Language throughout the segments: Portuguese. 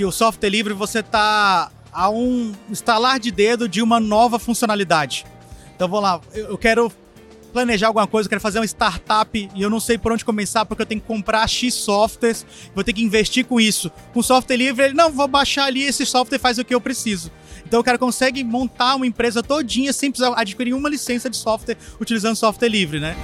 que o software livre você tá a um estalar de dedo de uma nova funcionalidade. Então vamos lá, eu quero planejar alguma coisa, quero fazer uma startup e eu não sei por onde começar porque eu tenho que comprar X softwares, vou ter que investir com isso. Com software livre, ele não, vou baixar ali, esse software faz o que eu preciso. Então o cara consegue montar uma empresa todinha sem precisar adquirir uma licença de software utilizando software livre, né?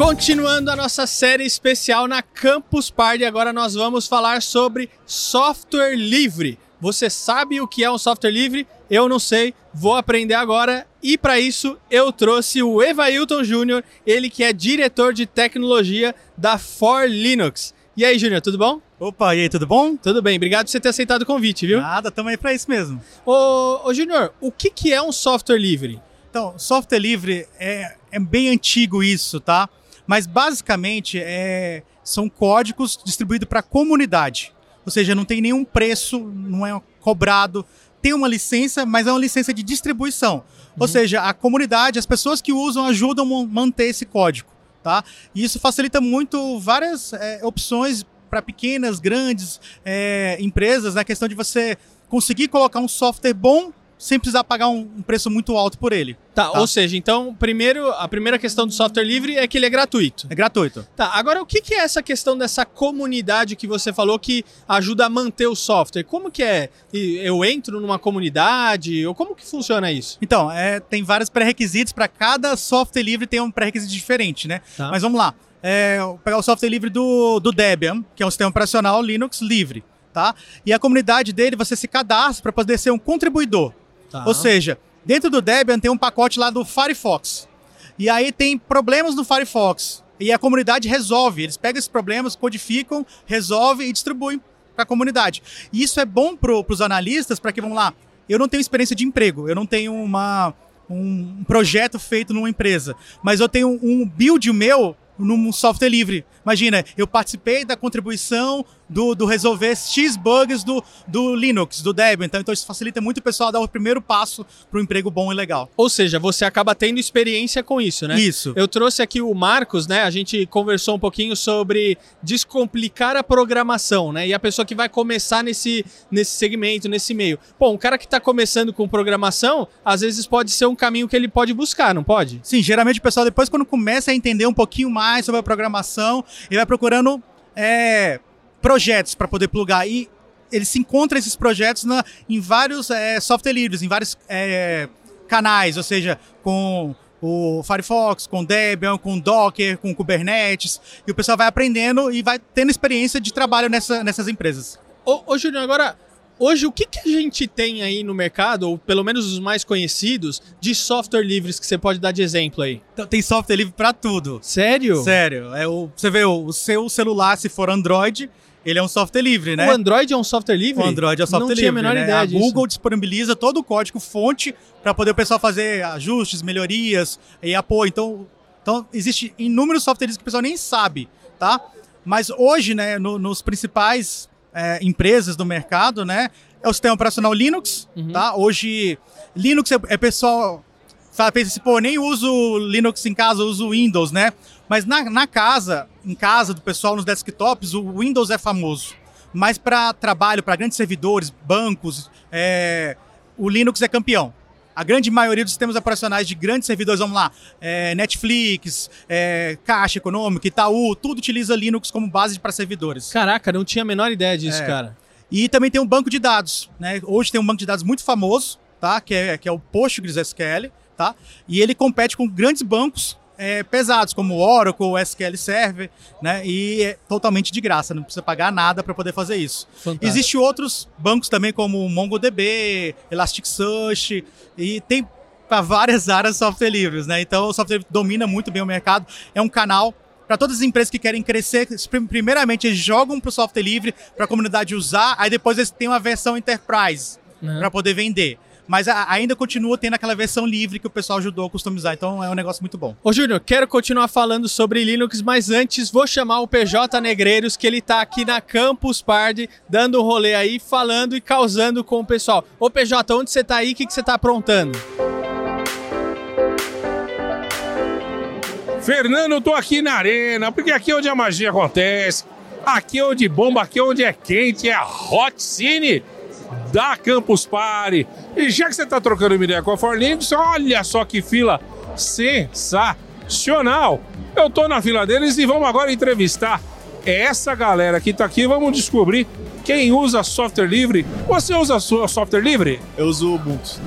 Continuando a nossa série especial na Campus Party, agora nós vamos falar sobre software livre. Você sabe o que é um software livre? Eu não sei, vou aprender agora. E para isso eu trouxe o Evailton Júnior, ele que é diretor de tecnologia da For Linux. E aí, Júnior, tudo bom? Opa, e aí, tudo bom? Tudo bem, obrigado por você ter aceitado o convite, viu? Nada, tamo aí pra isso mesmo. Ô, ô Júnior, o que, que é um software livre? Então, software livre é, é bem antigo isso, tá? Mas basicamente é, são códigos distribuídos para a comunidade. Ou seja, não tem nenhum preço, não é cobrado. Tem uma licença, mas é uma licença de distribuição. Uhum. Ou seja, a comunidade, as pessoas que usam ajudam a manter esse código. Tá? E isso facilita muito várias é, opções para pequenas, grandes é, empresas, na questão de você conseguir colocar um software bom sem precisar pagar um, um preço muito alto por ele. Tá, tá, ou seja, então, primeiro, a primeira questão do software livre é que ele é gratuito. É gratuito. Tá, agora o que, que é essa questão dessa comunidade que você falou que ajuda a manter o software? Como que é? Eu entro numa comunidade? Ou como que funciona isso? Então, é, tem vários pré-requisitos para cada software livre tem um pré-requisito diferente, né? Tá. Mas vamos lá. É, pegar o software livre do, do Debian, que é um sistema operacional Linux livre. Tá? E a comunidade dele, você se cadastra para poder ser um contribuidor. Tá. Ou seja, dentro do Debian tem um pacote lá do Firefox. E aí tem problemas no Firefox. E a comunidade resolve. Eles pegam esses problemas, codificam, resolvem e distribuem para a comunidade. E isso é bom para os analistas, para que, vamos lá, eu não tenho experiência de emprego, eu não tenho uma, um projeto feito numa empresa, mas eu tenho um build meu num software livre. Imagina, eu participei da contribuição do, do resolver X bugs do, do Linux, do Debian. Então, então isso facilita muito o pessoal a dar o primeiro passo para um emprego bom e legal. Ou seja, você acaba tendo experiência com isso, né? Isso. Eu trouxe aqui o Marcos, né? A gente conversou um pouquinho sobre descomplicar a programação, né? E a pessoa que vai começar nesse, nesse segmento, nesse meio. Bom, o cara que está começando com programação, às vezes pode ser um caminho que ele pode buscar, não pode? Sim, geralmente o pessoal depois quando começa a entender um pouquinho mais sobre a programação, ele vai procurando é, projetos para poder plugar. E ele se encontra esses projetos na, em vários é, software livres, em vários é, canais, ou seja, com o Firefox, com Debian, com Docker, com Kubernetes, e o pessoal vai aprendendo e vai tendo experiência de trabalho nessa, nessas empresas. Ô, ô Júnior, agora Hoje, o que, que a gente tem aí no mercado, ou pelo menos os mais conhecidos, de software livres que você pode dar de exemplo aí? Então, tem software livre para tudo. Sério? Sério. É o, você vê, o seu celular, se for Android, ele é um software livre, né? O Android é um software livre? O Android é um software livre. Não tinha a menor né? ideia A disso. Google disponibiliza todo o código fonte para poder o pessoal fazer ajustes, melhorias e apoio. Então, então existe inúmeros softwares que o pessoal nem sabe, tá? Mas hoje, né, no, nos principais é, empresas do mercado, né? É o sistema operacional Linux, uhum. tá? Hoje, Linux é, é pessoal. Pensa assim, pô, nem uso Linux em casa, uso Windows, né? Mas na, na casa, em casa do pessoal, nos desktops, o Windows é famoso. Mas para trabalho, para grandes servidores, bancos, é, o Linux é campeão. A grande maioria dos sistemas operacionais de grandes servidores, vamos lá, é, Netflix, é, Caixa Econômica, Itaú, tudo utiliza Linux como base para servidores. Caraca, não tinha a menor ideia disso, É. cara. E também tem um banco de dados, né? Hoje tem um banco de dados muito famoso, tá? Que é, que é o PostgreSQL, tá? E ele compete com grandes bancos é, pesados, como o Oracle, SQL Server, né? E é totalmente de graça, não precisa pagar nada para poder fazer isso. Fantástico. Existem outros bancos também, como MongoDB, Elasticsearch, e tem para várias áreas software livres, né? Então o software livre domina muito bem o mercado, é um canal para todas as empresas que querem crescer, prim- primeiramente eles jogam para o software livre para a comunidade usar, aí depois eles têm uma versão enterprise Uhum. para poder vender. Mas a- ainda continua tendo aquela versão livre que o pessoal ajudou a customizar, então é um negócio muito bom. Ô Júnior, quero continuar falando sobre Linux, mas antes vou chamar o PJ Negreiros, que ele tá aqui na Campus Party, dando um rolê aí, falando e causando com o pessoal. Ô PJ, onde você tá aí? O que, que você tá aprontando? Fernando, eu tô aqui na arena, porque aqui é onde a magia acontece. Aqui é onde bomba, aqui é onde é quente, é Hot Cine da Campus Party. E já que você está trocando uma ideia com a Forlinks, olha só que fila sensacional. Eu tô na fila deles e vamos agora entrevistar essa galera que tá aqui. Vamos descobrir quem usa software livre. Você usa software livre? Eu uso Ubuntu.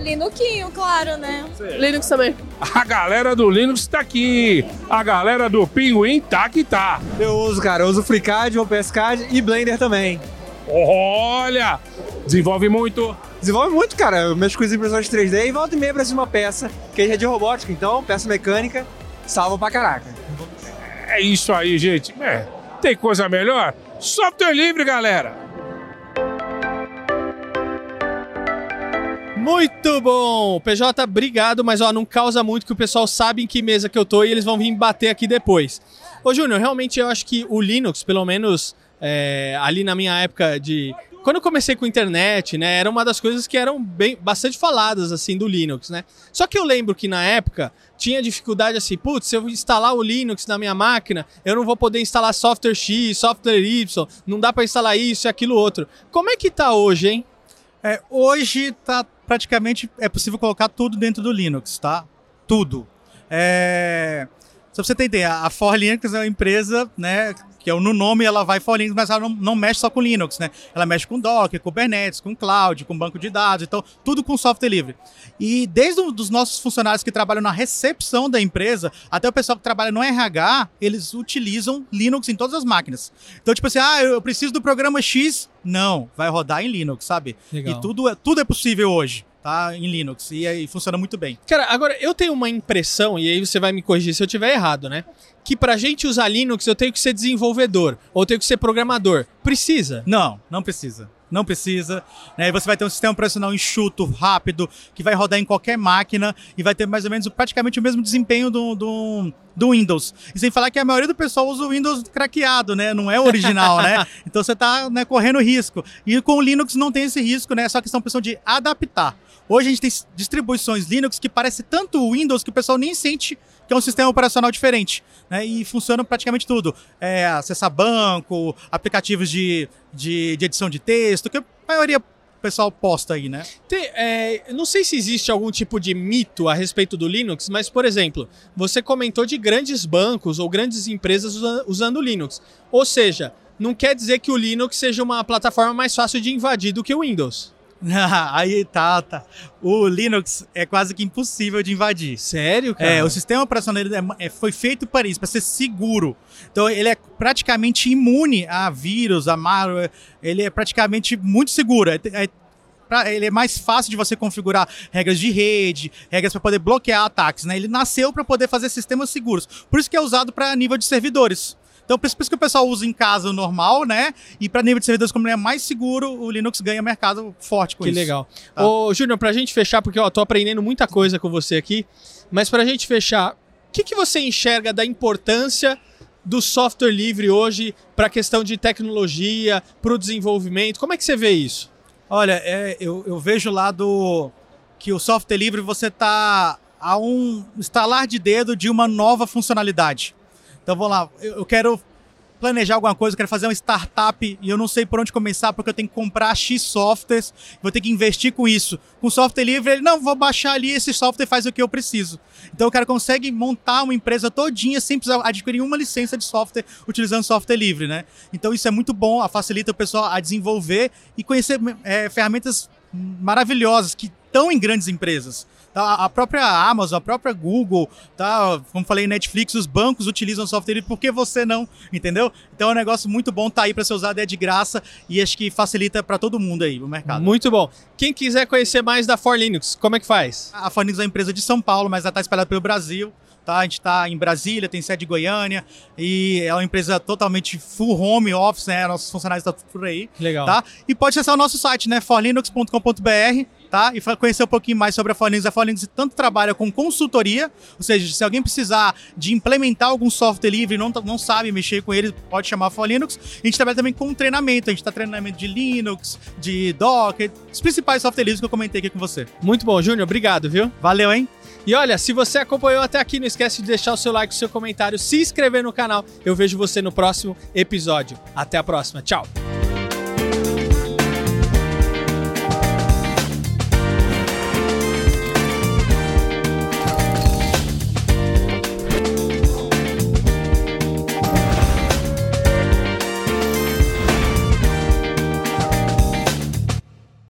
Linuxinho, claro, né? Sim. Linux também. A galera do Linux tá aqui. A galera do Pinguim tá que tá. Eu uso, cara. Eu uso FreeCAD, OpenSCAD e Blender também. Olha! Desenvolve muito. Desenvolve muito, cara. Eu mexo com as impressões 3D e volta e meia de uma peça, que é de robótica, então, peça mecânica, salva pra caraca. É isso aí, gente. É, tem coisa melhor? Software livre, galera! Muito bom! PJ, obrigado, mas ó, não causa muito que o pessoal sabe em que mesa que eu tô e eles vão vir bater aqui depois. Ô, Júnior, realmente eu acho que o Linux, pelo menos é, ali na minha época de. Quando eu comecei com internet, né, era uma das coisas que eram bem, bastante faladas, assim, do Linux, né? Só que eu lembro que na época tinha dificuldade assim, putz, se eu instalar o Linux na minha máquina, eu não vou poder instalar software X, software Y, não dá para instalar isso e aquilo outro. Como é que tá hoje, hein? É, hoje tá praticamente é possível colocar tudo dentro do Linux, tá? Tudo. É... Só pra você ter ideia, a For Linux é uma empresa, né, que é no nome ela vai for Linux, mas ela não, não, mexe só com Linux, né? Ela mexe com Docker, Kubernetes, com Cloud, com banco de dados, então tudo com software livre. E desde os nossos funcionários que trabalham na recepção da empresa, até o pessoal que trabalha no RH, eles utilizam Linux em todas as máquinas. Então, tipo assim, ah, eu preciso do programa X, não, vai rodar em Linux, sabe? Legal. E tudo, é, tudo é possível hoje tá? Em Linux. E aí funciona muito bem. Cara, agora eu tenho uma impressão, e aí você vai me corrigir se eu estiver errado, né? Que pra gente usar Linux eu tenho que ser desenvolvedor ou tenho que ser programador. Precisa? Não, não precisa não precisa. Né? E você vai ter um sistema operacional enxuto, rápido, que vai rodar em qualquer máquina e vai ter mais ou menos praticamente o mesmo desempenho do, do, do Windows. E sem falar que a maioria do pessoal usa o Windows craqueado, né? Não é o original, né? Então você está né, correndo risco. E com o Linux não tem esse risco, né? É só questão de adaptar. Hoje a gente tem distribuições Linux que parece tanto Windows que o pessoal nem sente que é um sistema operacional diferente. Né? E funciona praticamente tudo. É, acessar banco, aplicativos de, de, de edição de texto, que a maioria pessoal posta aí, né? Tem, é, não sei se existe algum tipo de mito a respeito do Linux, mas, por exemplo, você comentou de grandes bancos ou grandes empresas usando Linux. Ou seja, não quer dizer que o Linux seja uma plataforma mais fácil de invadir do que o Windows. Aí tá, tá. O Linux é quase que impossível de invadir. Sério, cara? É, o sistema operacional é, é, foi feito para isso, para ser seguro. Então ele é praticamente imune a vírus, a malware. Ele é praticamente muito seguro. É, é, pra, ele é mais fácil de você configurar regras de rede, regras para poder bloquear ataques. Né? Ele nasceu para poder fazer sistemas seguros. Por isso que é usado para nível de servidores. Então, por isso que o pessoal usa em casa normal, né? E para nível de servidores, como ele é mais seguro, o Linux ganha mercado forte com que isso. Que legal. Tá? Ô, Júnior, pra gente fechar, porque ó, tô aprendendo muita coisa com você aqui, mas pra gente fechar, o que, que você enxerga da importância do software livre hoje para a questão de tecnologia, para o desenvolvimento? Como é que você vê isso? Olha, é, eu, eu vejo lá do que o software livre você está a um estalar de dedo de uma nova funcionalidade. Então vamos lá, eu quero planejar alguma coisa, eu quero fazer uma startup e eu não sei por onde começar porque eu tenho que comprar X softwares, vou ter que investir com isso. Com software livre, ele, não, vou baixar ali, esse software faz o que eu preciso. Então o cara consegue montar uma empresa todinha sem precisar adquirir uma licença de software utilizando software livre, né? Então isso é muito bom, facilita o pessoal a desenvolver e conhecer é, ferramentas maravilhosas que estão em grandes empresas. Tá? A própria Amazon, a própria Google, tá? como falei, Netflix, os bancos utilizam software livre, por que você não? Entendeu? Então é um negócio muito bom, tá aí para ser usado, é de graça e acho que facilita para todo mundo aí o mercado. Muito bom. Quem quiser conhecer mais da For Linux, como é que faz? A For Linux é uma empresa de São Paulo, mas ela está espalhada pelo Brasil. Tá? A gente está em Brasília, tem sede em Goiânia e é uma empresa totalmente full home office, né? Nossos funcionários estão por aí. Legal. Tá? E pode acessar o nosso site, né? forlinux.com.br tá? E conhecer um pouquinho mais sobre a Folinx. A Folinx tanto trabalha com consultoria, ou seja, se alguém precisar de implementar algum software livre e não, não sabe mexer com ele, pode chamar a Folinux. A gente trabalha também com treinamento, a gente está treinamento de Linux, de Docker, os principais software livres que eu comentei aqui com você. Muito bom, Júnior, obrigado, viu? Valeu, hein? E olha, se você acompanhou até aqui, não esquece de deixar o seu like, o seu comentário, se inscrever no canal. Eu vejo você no próximo episódio. Até a próxima. Tchau.